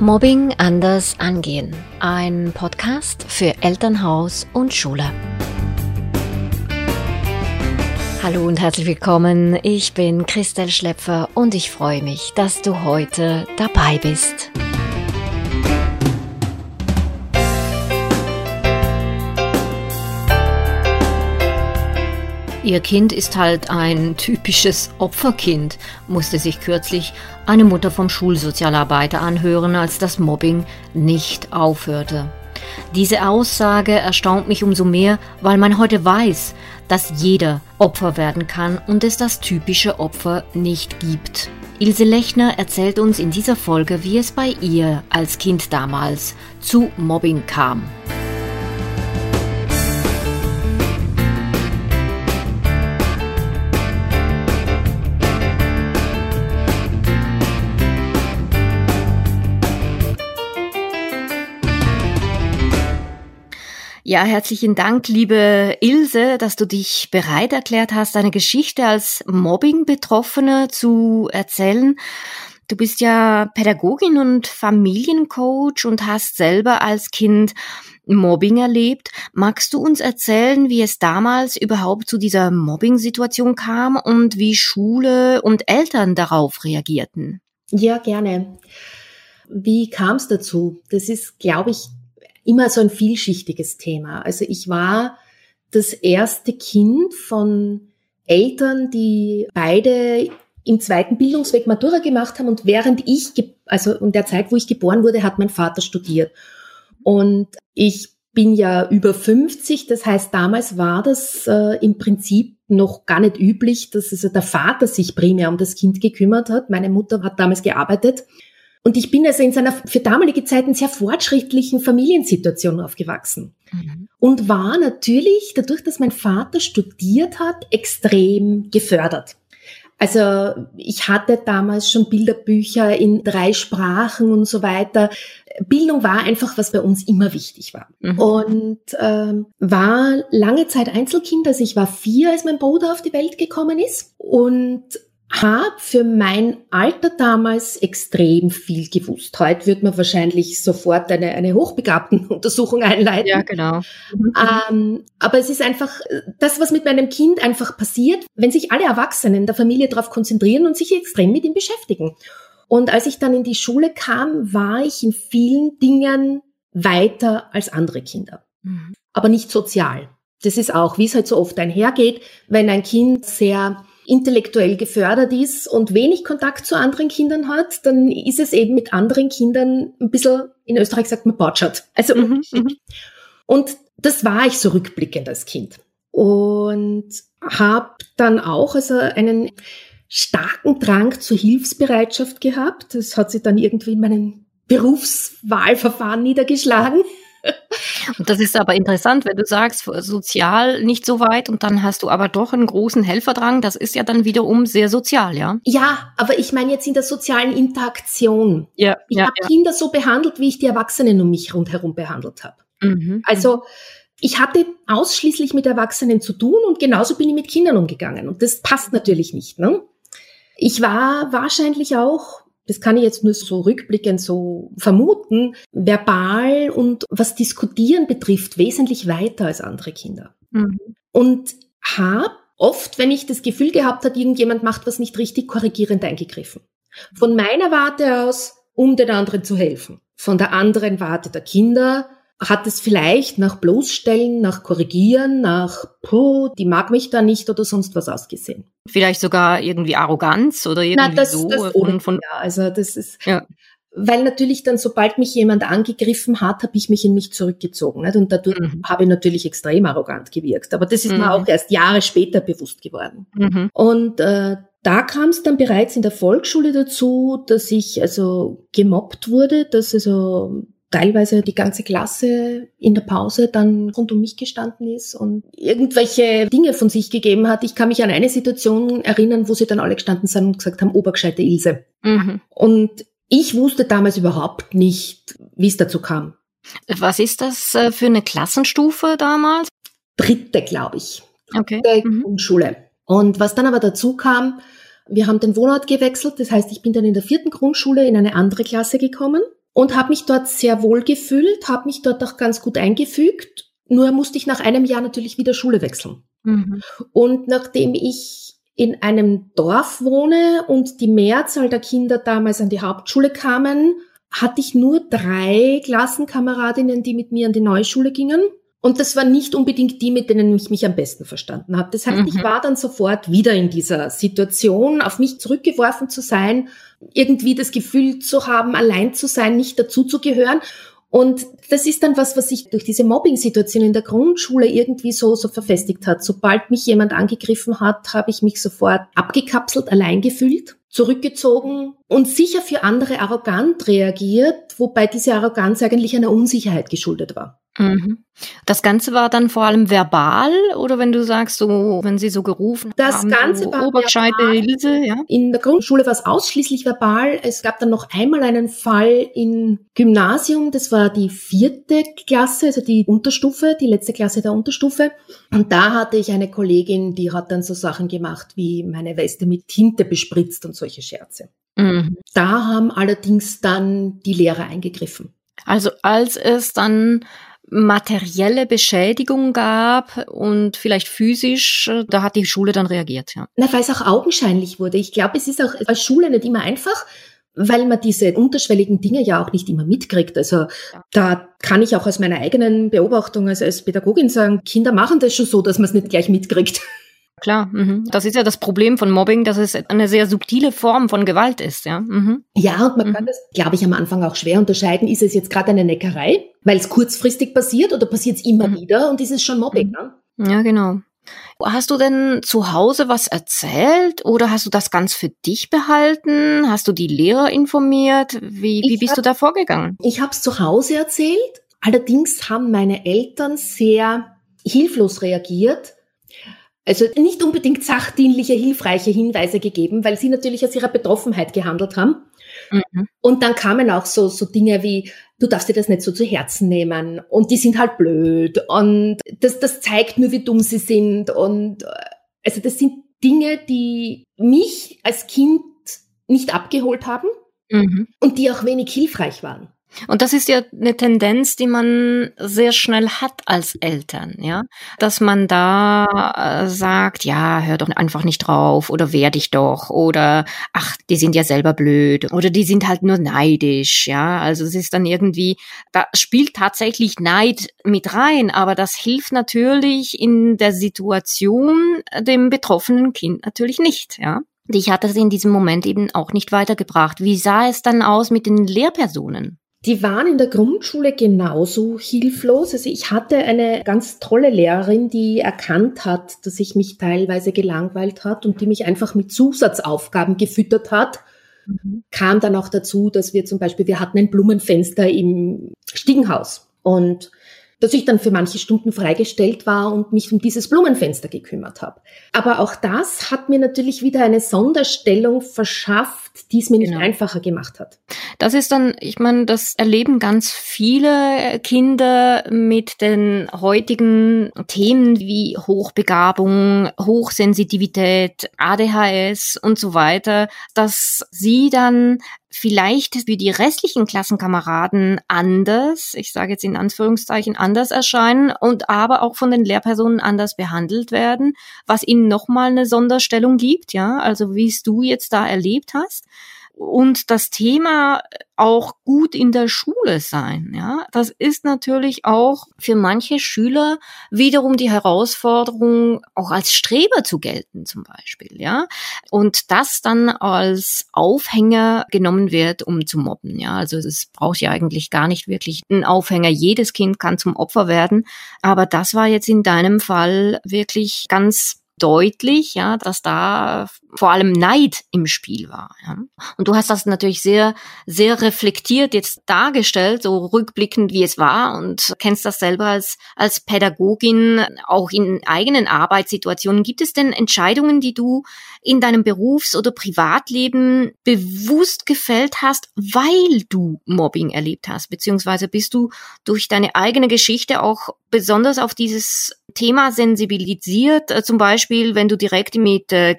Mobbing anders angehen. Ein Podcast für Elternhaus und Schule. Hallo und herzlich willkommen. Ich bin Christel Schlepfer und ich freue mich, dass du heute dabei bist. Ihr Kind ist halt ein typisches Opferkind, musste sich kürzlich eine Mutter vom Schulsozialarbeiter anhören, als das Mobbing nicht aufhörte. Diese Aussage erstaunt mich umso mehr, weil man heute weiß, dass jeder Opfer werden kann und es das typische Opfer nicht gibt. Ilse Lechner erzählt uns in dieser Folge, wie es bei ihr als Kind damals zu Mobbing kam. Ja, herzlichen Dank, liebe Ilse, dass du dich bereit erklärt hast, deine Geschichte als Mobbing-Betroffene zu erzählen. Du bist ja Pädagogin und Familiencoach und hast selber als Kind Mobbing erlebt. Magst du uns erzählen, wie es damals überhaupt zu dieser Mobbing-Situation kam und wie Schule und Eltern darauf reagierten? Ja, gerne. Wie kam es dazu? Das ist, glaube ich, immer so ein vielschichtiges Thema. Also ich war das erste Kind von Eltern, die beide im zweiten Bildungsweg Matura gemacht haben und während ich, also in der Zeit, wo ich geboren wurde, hat mein Vater studiert. Und ich bin ja über 50, das heißt, damals war das äh, im Prinzip noch gar nicht üblich, dass also der Vater sich primär um das Kind gekümmert hat. Meine Mutter hat damals gearbeitet und ich bin also in seiner für damalige Zeiten sehr fortschrittlichen Familiensituation aufgewachsen. Mhm. Und war natürlich, dadurch, dass mein Vater studiert hat, extrem gefördert. Also ich hatte damals schon Bilderbücher in drei Sprachen und so weiter. Bildung war einfach, was bei uns immer wichtig war. Mhm. Und ähm, war lange Zeit Einzelkind. Also ich war vier, als mein Bruder auf die Welt gekommen ist. Und habe für mein Alter damals extrem viel gewusst. Heute wird man wahrscheinlich sofort eine, eine hochbegabten Untersuchung einleiten. Ja, genau. Ähm, aber es ist einfach das, was mit meinem Kind einfach passiert, wenn sich alle Erwachsenen der Familie darauf konzentrieren und sich extrem mit ihm beschäftigen. Und als ich dann in die Schule kam, war ich in vielen Dingen weiter als andere Kinder. Mhm. Aber nicht sozial. Das ist auch, wie es halt so oft einhergeht, wenn ein Kind sehr intellektuell gefördert ist und wenig Kontakt zu anderen Kindern hat, dann ist es eben mit anderen Kindern ein bisschen, in Österreich sagt man Bautschat. Also, mhm, mhm, und das war ich so rückblickend als Kind. Und habe dann auch also einen starken Drang zur Hilfsbereitschaft gehabt. Das hat sich dann irgendwie in meinem Berufswahlverfahren niedergeschlagen. Und das ist aber interessant, wenn du sagst, sozial nicht so weit und dann hast du aber doch einen großen Helferdrang. Das ist ja dann wiederum sehr sozial, ja? Ja, aber ich meine jetzt in der sozialen Interaktion. Ja, ich ja, habe ja. Kinder so behandelt, wie ich die Erwachsenen um mich rundherum behandelt habe. Mhm. Also ich hatte ausschließlich mit Erwachsenen zu tun und genauso bin ich mit Kindern umgegangen. Und das passt natürlich nicht. Ne? Ich war wahrscheinlich auch das kann ich jetzt nur so rückblickend so vermuten, verbal und was Diskutieren betrifft, wesentlich weiter als andere Kinder. Mhm. Und habe oft, wenn ich das Gefühl gehabt habe, irgendjemand macht was nicht richtig, korrigierend eingegriffen. Von meiner Warte aus, um den anderen zu helfen. Von der anderen Warte der Kinder, hat es vielleicht nach Bloßstellen, nach Korrigieren, nach, puh, die mag mich da nicht oder sonst was ausgesehen. Vielleicht sogar irgendwie Arroganz oder irgendwie Na, das, so. Das von, von, ja, also das ist, ja. weil natürlich dann, sobald mich jemand angegriffen hat, habe ich mich in mich zurückgezogen. Nicht? Und dadurch mhm. habe ich natürlich extrem arrogant gewirkt. Aber das ist mhm. mir auch erst Jahre später bewusst geworden. Mhm. Und äh, da kam es dann bereits in der Volksschule dazu, dass ich also gemobbt wurde, dass also teilweise die ganze Klasse in der Pause dann rund um mich gestanden ist und irgendwelche Dinge von sich gegeben hat. Ich kann mich an eine Situation erinnern, wo sie dann alle gestanden sind und gesagt haben, Obergescheite Ilse. Mhm. Und ich wusste damals überhaupt nicht, wie es dazu kam. Was ist das äh, für eine Klassenstufe damals? Dritte, glaube ich. Okay. Dritte mhm. Grundschule. Und was dann aber dazu kam, wir haben den Wohnort gewechselt. Das heißt, ich bin dann in der vierten Grundschule in eine andere Klasse gekommen. Und habe mich dort sehr wohl gefühlt, habe mich dort auch ganz gut eingefügt. Nur musste ich nach einem Jahr natürlich wieder Schule wechseln. Mhm. Und nachdem ich in einem Dorf wohne und die Mehrzahl der Kinder damals an die Hauptschule kamen, hatte ich nur drei Klassenkameradinnen, die mit mir an die neue Schule gingen. Und das war nicht unbedingt die, mit denen ich mich am besten verstanden habe. Das heißt, mhm. ich war dann sofort wieder in dieser Situation, auf mich zurückgeworfen zu sein, irgendwie das Gefühl zu haben, allein zu sein, nicht dazuzugehören. Und das ist dann was, was sich durch diese Mobbing-Situation in der Grundschule irgendwie so, so verfestigt hat. Sobald mich jemand angegriffen hat, habe ich mich sofort abgekapselt, allein gefühlt, zurückgezogen und sicher für andere arrogant reagiert, wobei diese Arroganz eigentlich einer Unsicherheit geschuldet war. Mhm. Das Ganze war dann vor allem verbal oder wenn du sagst, so, wenn sie so gerufen das haben, Ganze so war verbal. Ilse, ja? In der Grundschule war es ausschließlich verbal. Es gab dann noch einmal einen Fall im Gymnasium, das war die vierte Klasse, also die Unterstufe, die letzte Klasse der Unterstufe. Und da hatte ich eine Kollegin, die hat dann so Sachen gemacht, wie meine Weste mit Tinte bespritzt und solche Scherze. Mhm. Da haben allerdings dann die Lehrer eingegriffen. Also als es dann materielle Beschädigung gab und vielleicht physisch, äh, da hat die Schule dann reagiert, ja. Na, weil es auch augenscheinlich wurde. Ich glaube, es ist auch als Schule nicht immer einfach, weil man diese unterschwelligen Dinge ja auch nicht immer mitkriegt. Also da kann ich auch aus meiner eigenen Beobachtung als, als Pädagogin sagen, Kinder machen das schon so, dass man es nicht gleich mitkriegt. Klar, mhm. das ist ja das Problem von Mobbing, dass es eine sehr subtile Form von Gewalt ist, ja. Mhm. Ja, und man mhm. kann das, glaube ich, am Anfang auch schwer unterscheiden. Ist es jetzt gerade eine Neckerei, weil es kurzfristig passiert, oder passiert es immer mhm. wieder und ist es schon Mobbing? Mhm. Ne? Ja, genau. Hast du denn zu Hause was erzählt oder hast du das ganz für dich behalten? Hast du die Lehrer informiert? Wie, wie bist hab, du da vorgegangen? Ich habe es zu Hause erzählt. Allerdings haben meine Eltern sehr hilflos reagiert also nicht unbedingt sachdienliche, hilfreiche Hinweise gegeben, weil sie natürlich aus ihrer Betroffenheit gehandelt haben. Mhm. Und dann kamen auch so, so Dinge wie, du darfst dir das nicht so zu Herzen nehmen und die sind halt blöd und das, das zeigt nur, wie dumm sie sind und äh, also das sind Dinge, die mich als Kind nicht abgeholt haben mhm. und die auch wenig hilfreich waren. Und das ist ja eine Tendenz, die man sehr schnell hat als Eltern, ja, dass man da äh, sagt, ja, hör doch einfach nicht drauf oder wehr dich doch oder ach, die sind ja selber blöd oder die sind halt nur neidisch, ja. Also es ist dann irgendwie, da spielt tatsächlich Neid mit rein, aber das hilft natürlich in der Situation dem betroffenen Kind natürlich nicht, ja. Dich hat das in diesem Moment eben auch nicht weitergebracht. Wie sah es dann aus mit den Lehrpersonen? Die waren in der Grundschule genauso hilflos. Also ich hatte eine ganz tolle Lehrerin, die erkannt hat, dass ich mich teilweise gelangweilt hat und die mich einfach mit Zusatzaufgaben gefüttert hat. Mhm. Kam dann auch dazu, dass wir zum Beispiel, wir hatten ein Blumenfenster im Stiegenhaus und dass ich dann für manche Stunden freigestellt war und mich um dieses Blumenfenster gekümmert habe. Aber auch das hat mir natürlich wieder eine Sonderstellung verschafft, die es mir genau. nicht einfacher gemacht hat. Das ist dann, ich meine, das erleben ganz viele Kinder mit den heutigen Themen wie Hochbegabung, Hochsensitivität, ADHS und so weiter, dass sie dann vielleicht für die restlichen Klassenkameraden anders, ich sage jetzt in Anführungszeichen anders erscheinen und aber auch von den Lehrpersonen anders behandelt werden, was ihnen nochmal eine Sonderstellung gibt, ja, also wie es du jetzt da erlebt hast und das Thema auch gut in der Schule sein. Ja, das ist natürlich auch für manche Schüler wiederum die Herausforderung, auch als Streber zu gelten, zum Beispiel. Ja, und das dann als Aufhänger genommen wird, um zu mobben. Ja, also es braucht ja eigentlich gar nicht wirklich einen Aufhänger. Jedes Kind kann zum Opfer werden, aber das war jetzt in deinem Fall wirklich ganz deutlich, ja, dass da vor allem Neid im Spiel war. Ja. Und du hast das natürlich sehr, sehr reflektiert jetzt dargestellt, so rückblickend, wie es war und kennst das selber als, als Pädagogin, auch in eigenen Arbeitssituationen. Gibt es denn Entscheidungen, die du in deinem Berufs- oder Privatleben bewusst gefällt hast, weil du Mobbing erlebt hast? Beziehungsweise bist du durch deine eigene Geschichte auch besonders auf dieses Thema sensibilisiert, äh, zum Beispiel, wenn du direkt mit äh,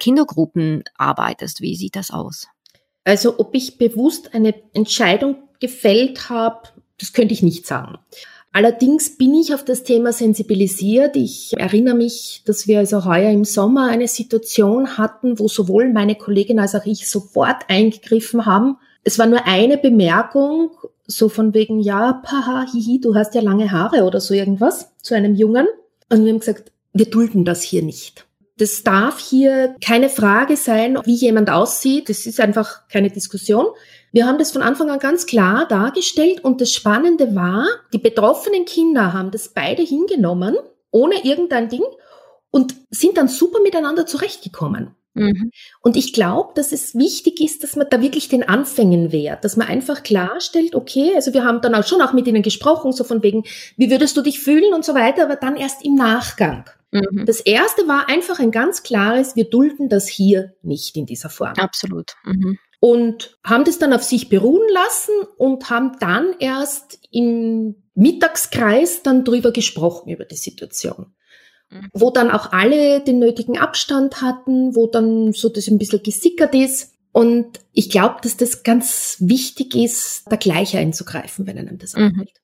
Kindergruppen arbeitest? Wie sieht das aus? Also ob ich bewusst eine Entscheidung gefällt habe, das könnte ich nicht sagen. Allerdings bin ich auf das Thema sensibilisiert. Ich erinnere mich, dass wir also heuer im Sommer eine Situation hatten, wo sowohl meine Kollegin als auch ich sofort eingegriffen haben. Es war nur eine Bemerkung, so von wegen, ja, paha, hihi, du hast ja lange Haare oder so irgendwas, zu einem Jungen. Und wir haben gesagt, wir dulden das hier nicht. Das darf hier keine Frage sein, wie jemand aussieht. Das ist einfach keine Diskussion. Wir haben das von Anfang an ganz klar dargestellt und das Spannende war, die betroffenen Kinder haben das beide hingenommen, ohne irgendein Ding und sind dann super miteinander zurechtgekommen. Mhm. Und ich glaube, dass es wichtig ist, dass man da wirklich den Anfängen wehrt, dass man einfach klarstellt, okay, also wir haben dann auch schon auch mit ihnen gesprochen, so von wegen, wie würdest du dich fühlen und so weiter, aber dann erst im Nachgang. Mhm. Das erste war einfach ein ganz klares, wir dulden das hier nicht in dieser Form. Absolut. Mhm und haben das dann auf sich beruhen lassen und haben dann erst im Mittagskreis dann drüber gesprochen über die Situation. Mhm. Wo dann auch alle den nötigen Abstand hatten, wo dann so das ein bisschen gesickert ist. Und ich glaube, dass das ganz wichtig ist, da gleich einzugreifen, wenn einem das mhm. anfällt.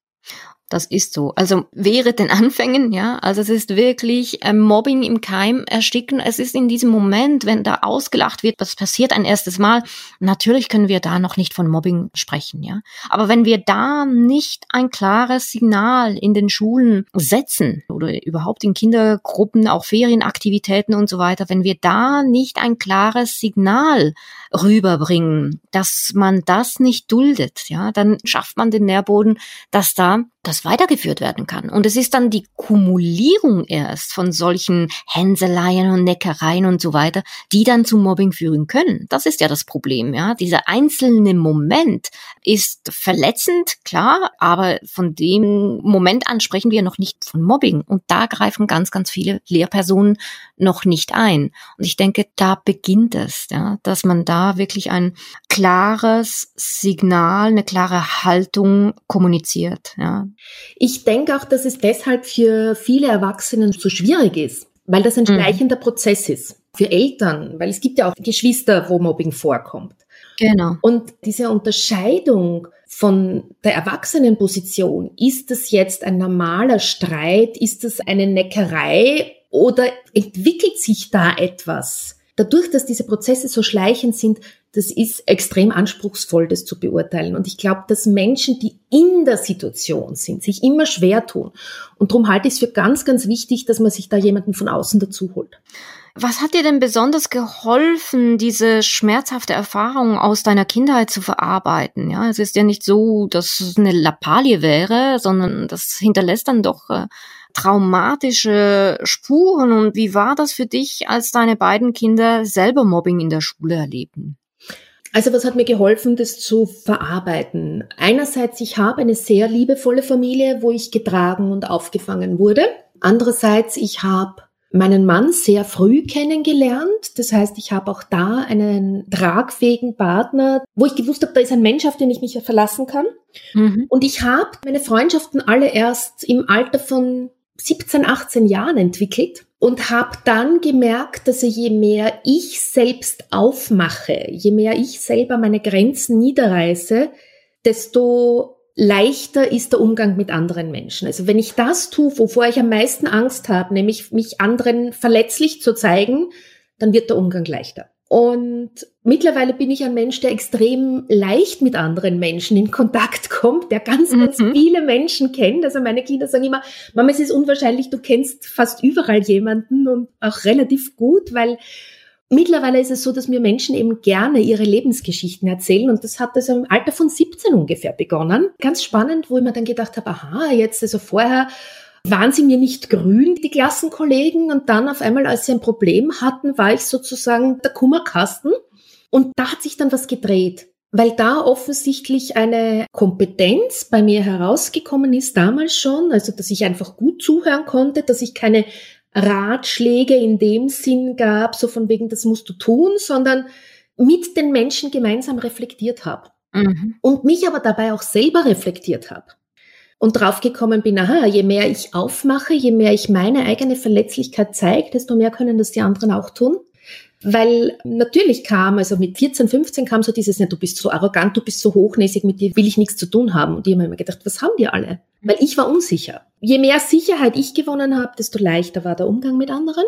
Das ist so. Also wäre den Anfängen, ja. Also es ist wirklich ähm, Mobbing im Keim ersticken. Es ist in diesem Moment, wenn da ausgelacht wird, was passiert ein erstes Mal. Natürlich können wir da noch nicht von Mobbing sprechen, ja. Aber wenn wir da nicht ein klares Signal in den Schulen setzen oder überhaupt in Kindergruppen, auch Ferienaktivitäten und so weiter, wenn wir da nicht ein klares Signal rüberbringen, dass man das nicht duldet, ja, dann schafft man den Nährboden, dass da das weitergeführt werden kann. Und es ist dann die Kumulierung erst von solchen Hänseleien und Neckereien und so weiter, die dann zu Mobbing führen können. Das ist ja das Problem, ja. Dieser einzelne Moment ist verletzend, klar, aber von dem Moment an sprechen wir noch nicht von Mobbing. Und da greifen ganz, ganz viele Lehrpersonen noch nicht ein. Und ich denke, da beginnt es, ja, dass man da wirklich ein klares Signal, eine klare Haltung kommuniziert. Ja. Ich denke auch, dass es deshalb für viele Erwachsenen so schwierig ist, weil das ein mhm. schleichender mhm. Prozess ist. Für Eltern, weil es gibt ja auch Geschwister, wo Mobbing vorkommt. Genau. Und diese Unterscheidung von der Erwachsenenposition, ist das jetzt ein normaler Streit, ist das eine Neckerei oder entwickelt sich da etwas? Dadurch, dass diese Prozesse so schleichend sind, das ist extrem anspruchsvoll, das zu beurteilen. Und ich glaube, dass Menschen, die in der Situation sind, sich immer schwer tun. Und darum halte ich es für ganz, ganz wichtig, dass man sich da jemanden von außen dazu holt. Was hat dir denn besonders geholfen, diese schmerzhafte Erfahrung aus deiner Kindheit zu verarbeiten? Ja, es ist ja nicht so, dass es eine Lappalie wäre, sondern das hinterlässt dann doch äh, traumatische Spuren. Und wie war das für dich, als deine beiden Kinder selber Mobbing in der Schule erlebten? Also was hat mir geholfen, das zu verarbeiten? Einerseits, ich habe eine sehr liebevolle Familie, wo ich getragen und aufgefangen wurde. Andererseits, ich habe meinen Mann sehr früh kennengelernt. Das heißt, ich habe auch da einen tragfähigen Partner, wo ich gewusst habe, da ist ein Mensch, auf den ich mich verlassen kann. Mhm. Und ich habe meine Freundschaften alle erst im Alter von 17, 18 Jahren entwickelt und habe dann gemerkt, dass je mehr ich selbst aufmache, je mehr ich selber meine Grenzen niederreiße, desto leichter ist der Umgang mit anderen Menschen. Also wenn ich das tue, wovor ich am meisten Angst habe, nämlich mich anderen verletzlich zu zeigen, dann wird der Umgang leichter. Und mittlerweile bin ich ein Mensch, der extrem leicht mit anderen Menschen in Kontakt kommt, der ganz, ganz mhm. viele Menschen kennt. Also meine Kinder sagen immer, Mama, es ist unwahrscheinlich, du kennst fast überall jemanden und auch relativ gut, weil mittlerweile ist es so, dass mir Menschen eben gerne ihre Lebensgeschichten erzählen und das hat also im Alter von 17 ungefähr begonnen. Ganz spannend, wo ich mir dann gedacht habe, aha, jetzt also vorher waren sie mir nicht grün, die Klassenkollegen. Und dann auf einmal, als sie ein Problem hatten, war ich sozusagen der Kummerkasten. Und da hat sich dann was gedreht, weil da offensichtlich eine Kompetenz bei mir herausgekommen ist, damals schon, also dass ich einfach gut zuhören konnte, dass ich keine Ratschläge in dem Sinn gab, so von wegen, das musst du tun, sondern mit den Menschen gemeinsam reflektiert habe. Mhm. Und mich aber dabei auch selber reflektiert habe und draufgekommen bin, aha, je mehr ich aufmache, je mehr ich meine eigene Verletzlichkeit zeige, desto mehr können das die anderen auch tun. Weil natürlich kam, also mit 14, 15 kam so dieses, du bist so arrogant, du bist so hochnäsig, mit dir will ich nichts zu tun haben. Und ich habe mir gedacht, was haben die alle? Weil ich war unsicher. Je mehr Sicherheit ich gewonnen habe, desto leichter war der Umgang mit anderen.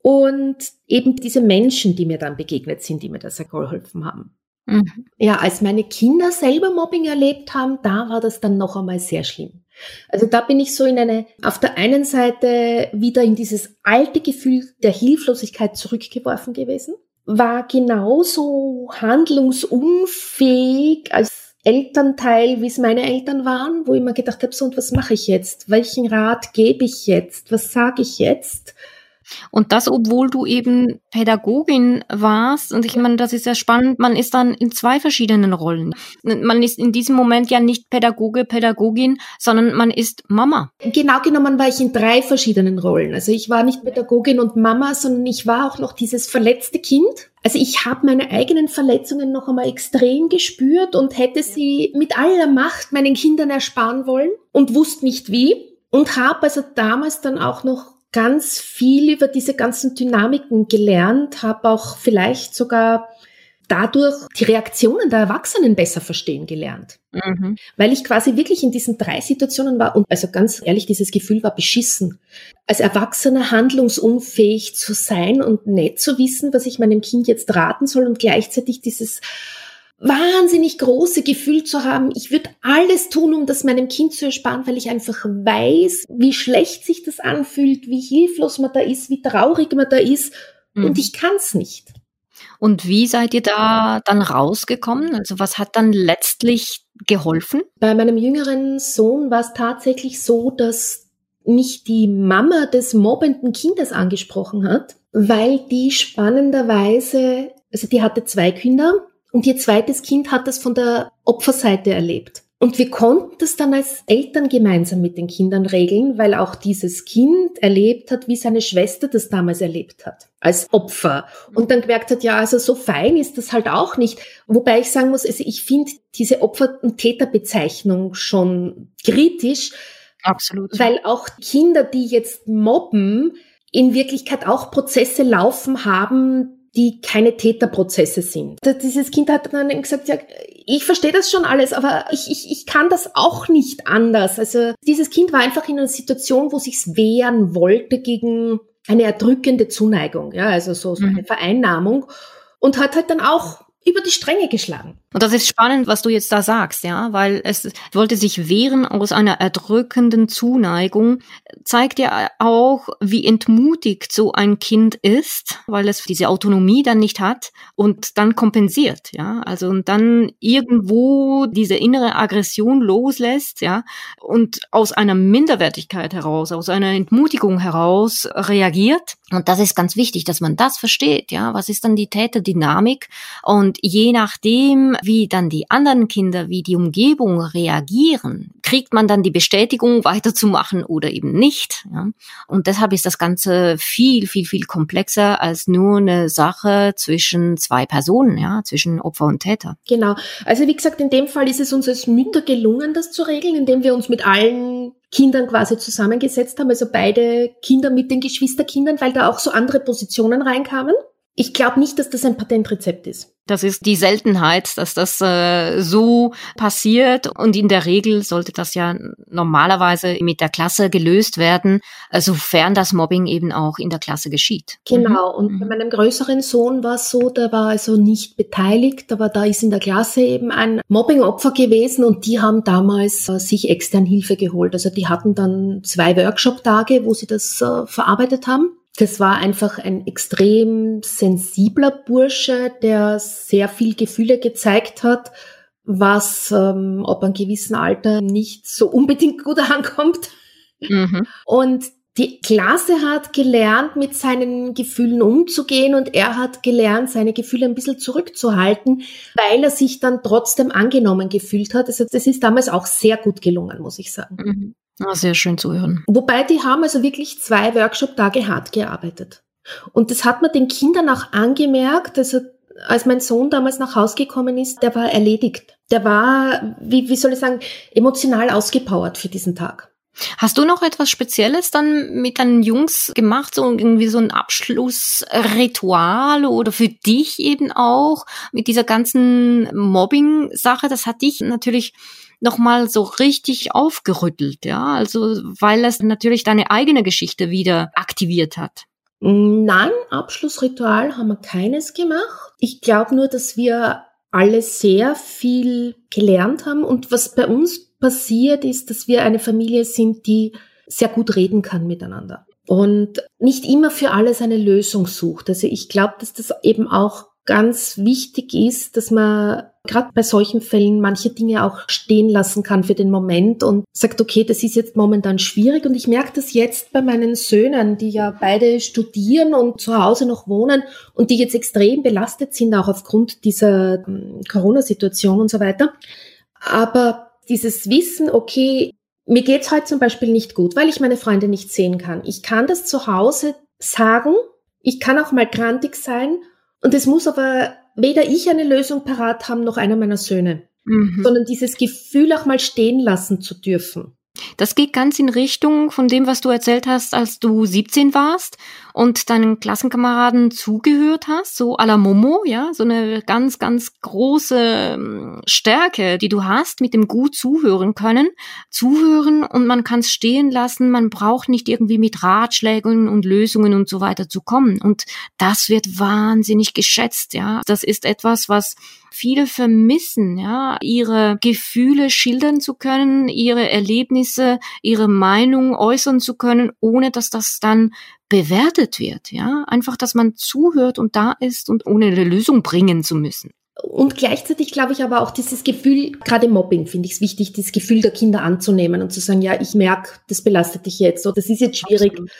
Und eben diese Menschen, die mir dann begegnet sind, die mir das geholfen haben. Mhm. Ja, als meine Kinder selber Mobbing erlebt haben, da war das dann noch einmal sehr schlimm. Also da bin ich so in eine, auf der einen Seite wieder in dieses alte Gefühl der Hilflosigkeit zurückgeworfen gewesen, war genauso handlungsunfähig als Elternteil, wie es meine Eltern waren, wo ich mir gedacht habe, so und was mache ich jetzt? Welchen Rat gebe ich jetzt? Was sage ich jetzt? Und das, obwohl du eben Pädagogin warst. Und ich meine, das ist ja spannend. Man ist dann in zwei verschiedenen Rollen. Man ist in diesem Moment ja nicht Pädagoge, Pädagogin, sondern man ist Mama. Genau genommen war ich in drei verschiedenen Rollen. Also ich war nicht Pädagogin und Mama, sondern ich war auch noch dieses verletzte Kind. Also ich habe meine eigenen Verletzungen noch einmal extrem gespürt und hätte sie mit aller Macht meinen Kindern ersparen wollen und wusste nicht wie. Und habe also damals dann auch noch ganz viel über diese ganzen Dynamiken gelernt, habe auch vielleicht sogar dadurch die Reaktionen der Erwachsenen besser verstehen gelernt. Mhm. Weil ich quasi wirklich in diesen drei Situationen war und also ganz ehrlich, dieses Gefühl war beschissen. Als Erwachsener handlungsunfähig zu sein und nicht zu wissen, was ich meinem Kind jetzt raten soll und gleichzeitig dieses wahnsinnig große Gefühl zu haben, ich würde alles tun, um das meinem Kind zu ersparen, weil ich einfach weiß, wie schlecht sich das anfühlt, wie hilflos man da ist, wie traurig man da ist mhm. und ich kann es nicht. Und wie seid ihr da dann rausgekommen? Also was hat dann letztlich geholfen? Bei meinem jüngeren Sohn war es tatsächlich so, dass mich die Mama des mobbenden Kindes angesprochen hat, weil die spannenderweise, also die hatte zwei Kinder und ihr zweites Kind hat das von der Opferseite erlebt. Und wir konnten das dann als Eltern gemeinsam mit den Kindern regeln, weil auch dieses Kind erlebt hat, wie seine Schwester das damals erlebt hat, als Opfer. Und dann gemerkt hat, ja, also so fein ist das halt auch nicht. Wobei ich sagen muss, also ich finde diese Opfer- und Täterbezeichnung schon kritisch. Absolut. Weil auch Kinder, die jetzt mobben, in Wirklichkeit auch Prozesse laufen haben, die keine Täterprozesse sind. Dieses Kind hat dann gesagt, ja, ich verstehe das schon alles, aber ich, ich, ich kann das auch nicht anders. Also dieses Kind war einfach in einer Situation, wo sich's wehren wollte gegen eine erdrückende Zuneigung, ja, also so, so eine mhm. Vereinnahmung und hat halt dann auch über die Stränge geschlagen. Und das ist spannend, was du jetzt da sagst, ja, weil es wollte sich wehren aus einer erdrückenden Zuneigung, zeigt ja auch, wie entmutigt so ein Kind ist, weil es diese Autonomie dann nicht hat und dann kompensiert, ja, also und dann irgendwo diese innere Aggression loslässt, ja, und aus einer Minderwertigkeit heraus, aus einer Entmutigung heraus reagiert. Und das ist ganz wichtig, dass man das versteht, ja, was ist dann die Täterdynamik? Und je nachdem, wie dann die anderen Kinder, wie die Umgebung reagieren, kriegt man dann die Bestätigung, weiterzumachen oder eben nicht. Ja? Und deshalb ist das Ganze viel, viel, viel komplexer als nur eine Sache zwischen zwei Personen, ja, zwischen Opfer und Täter. Genau. Also wie gesagt, in dem Fall ist es uns als Mütter gelungen, das zu regeln, indem wir uns mit allen Kindern quasi zusammengesetzt haben, also beide Kinder mit den Geschwisterkindern, weil da auch so andere Positionen reinkamen. Ich glaube nicht, dass das ein Patentrezept ist. Das ist die Seltenheit, dass das äh, so passiert. Und in der Regel sollte das ja normalerweise mit der Klasse gelöst werden, sofern das Mobbing eben auch in der Klasse geschieht. Genau. Mhm. Und bei meinem größeren Sohn war es so, der war also nicht beteiligt, aber da ist in der Klasse eben ein Mobbingopfer gewesen und die haben damals äh, sich extern Hilfe geholt. Also die hatten dann zwei Workshop-Tage, wo sie das äh, verarbeitet haben. Das war einfach ein extrem sensibler Bursche, der sehr viel Gefühle gezeigt hat, was ähm, ab einem gewissen Alter nicht so unbedingt gut ankommt. Mhm. Und die Klasse hat gelernt, mit seinen Gefühlen umzugehen und er hat gelernt, seine Gefühle ein bisschen zurückzuhalten, weil er sich dann trotzdem angenommen gefühlt hat. Also das ist damals auch sehr gut gelungen, muss ich sagen. Mhm. Ah, sehr schön zu hören. Wobei die haben also wirklich zwei Workshop-Tage hart gearbeitet. Und das hat man den Kindern auch angemerkt. Also als mein Sohn damals nach Hause gekommen ist, der war erledigt. Der war, wie, wie soll ich sagen, emotional ausgepowert für diesen Tag. Hast du noch etwas Spezielles dann mit deinen Jungs gemacht, so irgendwie so ein Abschlussritual oder für dich eben auch mit dieser ganzen Mobbing-Sache? Das hat dich natürlich nochmal so richtig aufgerüttelt, ja? Also, weil es natürlich deine eigene Geschichte wieder aktiviert hat. Nein, Abschlussritual haben wir keines gemacht. Ich glaube nur, dass wir alle sehr viel gelernt haben und was bei uns passiert ist, dass wir eine Familie sind, die sehr gut reden kann miteinander und nicht immer für alles eine Lösung sucht. Also ich glaube, dass das eben auch ganz wichtig ist, dass man gerade bei solchen Fällen manche Dinge auch stehen lassen kann für den Moment und sagt, okay, das ist jetzt momentan schwierig und ich merke das jetzt bei meinen Söhnen, die ja beide studieren und zu Hause noch wohnen und die jetzt extrem belastet sind, auch aufgrund dieser hm, Corona-Situation und so weiter. Aber dieses Wissen, okay, mir geht's heute zum Beispiel nicht gut, weil ich meine Freunde nicht sehen kann. Ich kann das zu Hause sagen, ich kann auch mal grantig sein und es muss aber weder ich eine Lösung parat haben, noch einer meiner Söhne, mhm. sondern dieses Gefühl auch mal stehen lassen zu dürfen. Das geht ganz in Richtung von dem, was du erzählt hast, als du 17 warst und deinen Klassenkameraden zugehört hast, so à la Momo, ja, so eine ganz, ganz große ähm, Stärke, die du hast, mit dem gut zuhören können. Zuhören und man kann es stehen lassen, man braucht nicht irgendwie mit Ratschlägen und Lösungen und so weiter zu kommen. Und das wird wahnsinnig geschätzt, ja. Das ist etwas, was viele vermissen, ja, ihre Gefühle schildern zu können, ihre Erlebnisse, ihre Meinung äußern zu können, ohne dass das dann bewertet wird, ja. Einfach, dass man zuhört und da ist und ohne eine Lösung bringen zu müssen. Und gleichzeitig glaube ich aber auch dieses Gefühl, gerade im Mobbing finde ich es wichtig, dieses Gefühl der Kinder anzunehmen und zu sagen, ja, ich merke, das belastet dich jetzt oder das ist jetzt schwierig. Absolut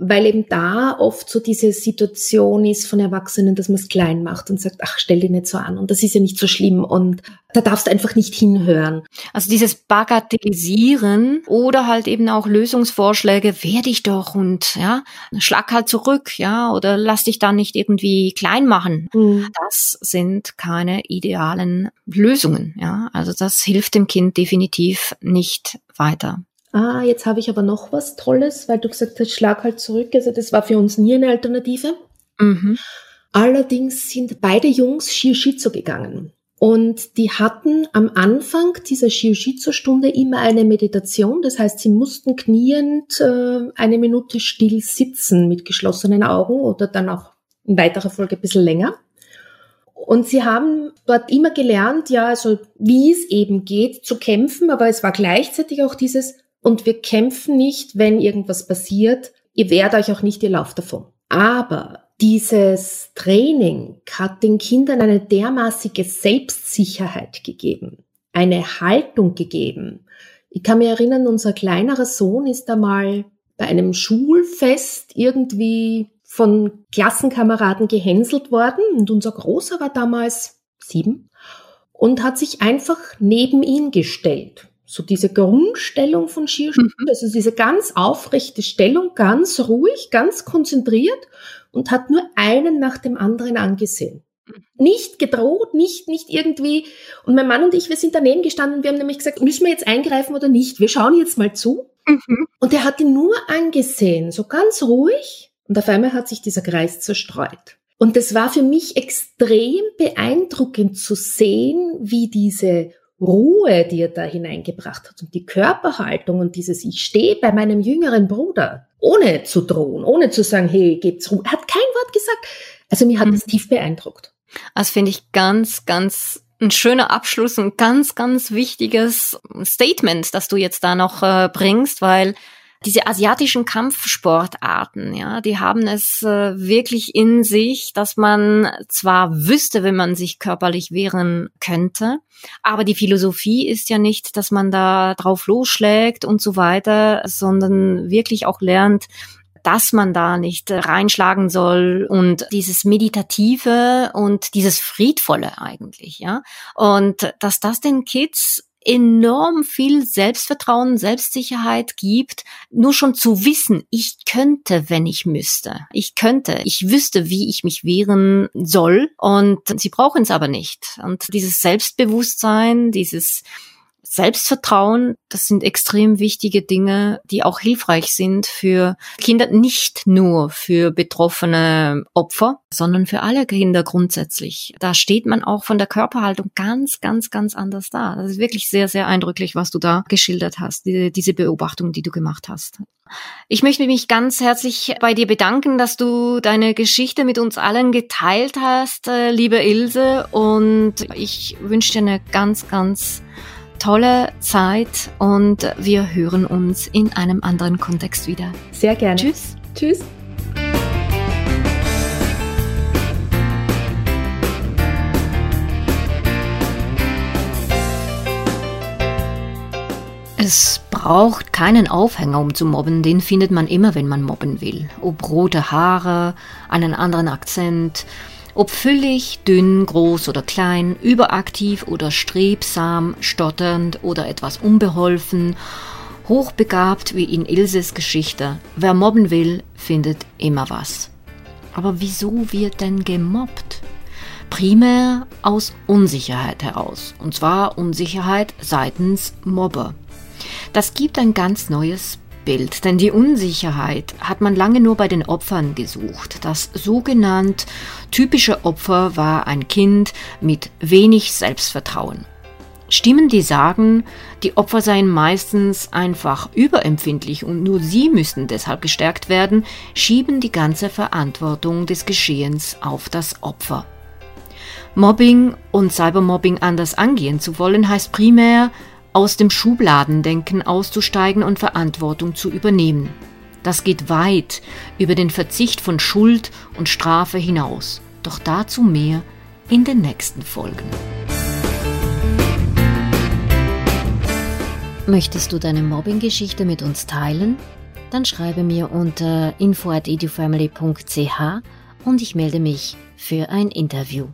weil eben da oft so diese Situation ist von Erwachsenen, dass man es klein macht und sagt, ach, stell dich nicht so an und das ist ja nicht so schlimm und da darfst du einfach nicht hinhören. Also dieses Bagatellisieren oder halt eben auch Lösungsvorschläge, wehr dich doch und ja, schlag halt zurück, ja, oder lass dich da nicht irgendwie klein machen. Mhm. Das sind keine idealen Lösungen, ja. Also das hilft dem Kind definitiv nicht weiter ah, jetzt habe ich aber noch was Tolles, weil du gesagt hast, schlag halt zurück. Also das war für uns nie eine Alternative. Mhm. Allerdings sind beide Jungs Shioshizo gegangen. Und die hatten am Anfang dieser Shioshizo-Stunde immer eine Meditation. Das heißt, sie mussten kniend äh, eine Minute still sitzen mit geschlossenen Augen oder dann auch in weiterer Folge ein bisschen länger. Und sie haben dort immer gelernt, ja, also wie es eben geht, zu kämpfen, aber es war gleichzeitig auch dieses und wir kämpfen nicht, wenn irgendwas passiert. Ihr wehrt euch auch nicht, ihr lauft davon. Aber dieses Training hat den Kindern eine dermaßige Selbstsicherheit gegeben, eine Haltung gegeben. Ich kann mir erinnern, unser kleinerer Sohn ist einmal bei einem Schulfest irgendwie von Klassenkameraden gehänselt worden und unser Großer war damals sieben und hat sich einfach neben ihn gestellt so diese Grundstellung von Skierstuhl, mhm. also diese ganz aufrechte Stellung, ganz ruhig, ganz konzentriert und hat nur einen nach dem anderen angesehen. Mhm. Nicht gedroht, nicht, nicht irgendwie. Und mein Mann und ich, wir sind daneben gestanden, wir haben nämlich gesagt, müssen wir jetzt eingreifen oder nicht? Wir schauen jetzt mal zu. Mhm. Und er hat ihn nur angesehen, so ganz ruhig. Und auf einmal hat sich dieser Kreis zerstreut. Und das war für mich extrem beeindruckend zu sehen, wie diese Ruhe, die er da hineingebracht hat und die Körperhaltung und dieses Ich stehe bei meinem jüngeren Bruder, ohne zu drohen, ohne zu sagen, hey, geht's rum. Er hat kein Wort gesagt. Also mir hat mhm. tief beeindruckt. Das finde ich ganz, ganz ein schöner Abschluss, ein ganz, ganz wichtiges Statement, das du jetzt da noch äh, bringst, weil diese asiatischen Kampfsportarten, ja, die haben es äh, wirklich in sich, dass man zwar wüsste, wenn man sich körperlich wehren könnte, aber die Philosophie ist ja nicht, dass man da drauf losschlägt und so weiter, sondern wirklich auch lernt, dass man da nicht reinschlagen soll und dieses Meditative und dieses Friedvolle eigentlich, ja. Und dass das den Kids enorm viel Selbstvertrauen, Selbstsicherheit gibt, nur schon zu wissen, ich könnte, wenn ich müsste. Ich könnte, ich wüsste, wie ich mich wehren soll und sie brauchen es aber nicht. Und dieses Selbstbewusstsein, dieses Selbstvertrauen, das sind extrem wichtige Dinge, die auch hilfreich sind für Kinder, nicht nur für betroffene Opfer, sondern für alle Kinder grundsätzlich. Da steht man auch von der Körperhaltung ganz, ganz, ganz anders da. Das ist wirklich sehr, sehr eindrücklich, was du da geschildert hast, die, diese Beobachtung, die du gemacht hast. Ich möchte mich ganz herzlich bei dir bedanken, dass du deine Geschichte mit uns allen geteilt hast, äh, liebe Ilse. Und ich wünsche dir eine ganz, ganz tolle Zeit und wir hören uns in einem anderen Kontext wieder. Sehr gerne. Tschüss. Tschüss. Es braucht keinen Aufhänger, um zu mobben. Den findet man immer, wenn man mobben will. Ob rote Haare, einen anderen Akzent, ob füllig, dünn, groß oder klein, überaktiv oder strebsam, stotternd oder etwas unbeholfen, hochbegabt wie in Ilses Geschichte. Wer mobben will, findet immer was. Aber wieso wird denn gemobbt? Primär aus Unsicherheit heraus. Und zwar Unsicherheit seitens Mobber. Das gibt ein ganz neues Bild, denn die Unsicherheit hat man lange nur bei den Opfern gesucht. Das sogenannt typische Opfer war ein Kind mit wenig Selbstvertrauen. Stimmen, die sagen, die Opfer seien meistens einfach überempfindlich und nur sie müssten deshalb gestärkt werden, schieben die ganze Verantwortung des Geschehens auf das Opfer. Mobbing und Cybermobbing anders angehen zu wollen, heißt primär, aus dem Schubladendenken auszusteigen und Verantwortung zu übernehmen. Das geht weit über den Verzicht von Schuld und Strafe hinaus. Doch dazu mehr in den nächsten Folgen. Möchtest du deine Mobbing-Geschichte mit uns teilen? Dann schreibe mir unter info@edufamily.ch und ich melde mich für ein Interview.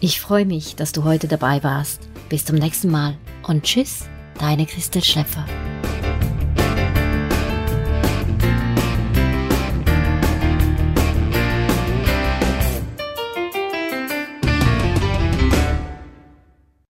Ich freue mich, dass du heute dabei warst. Bis zum nächsten Mal und tschüss, deine Christel Schäffer.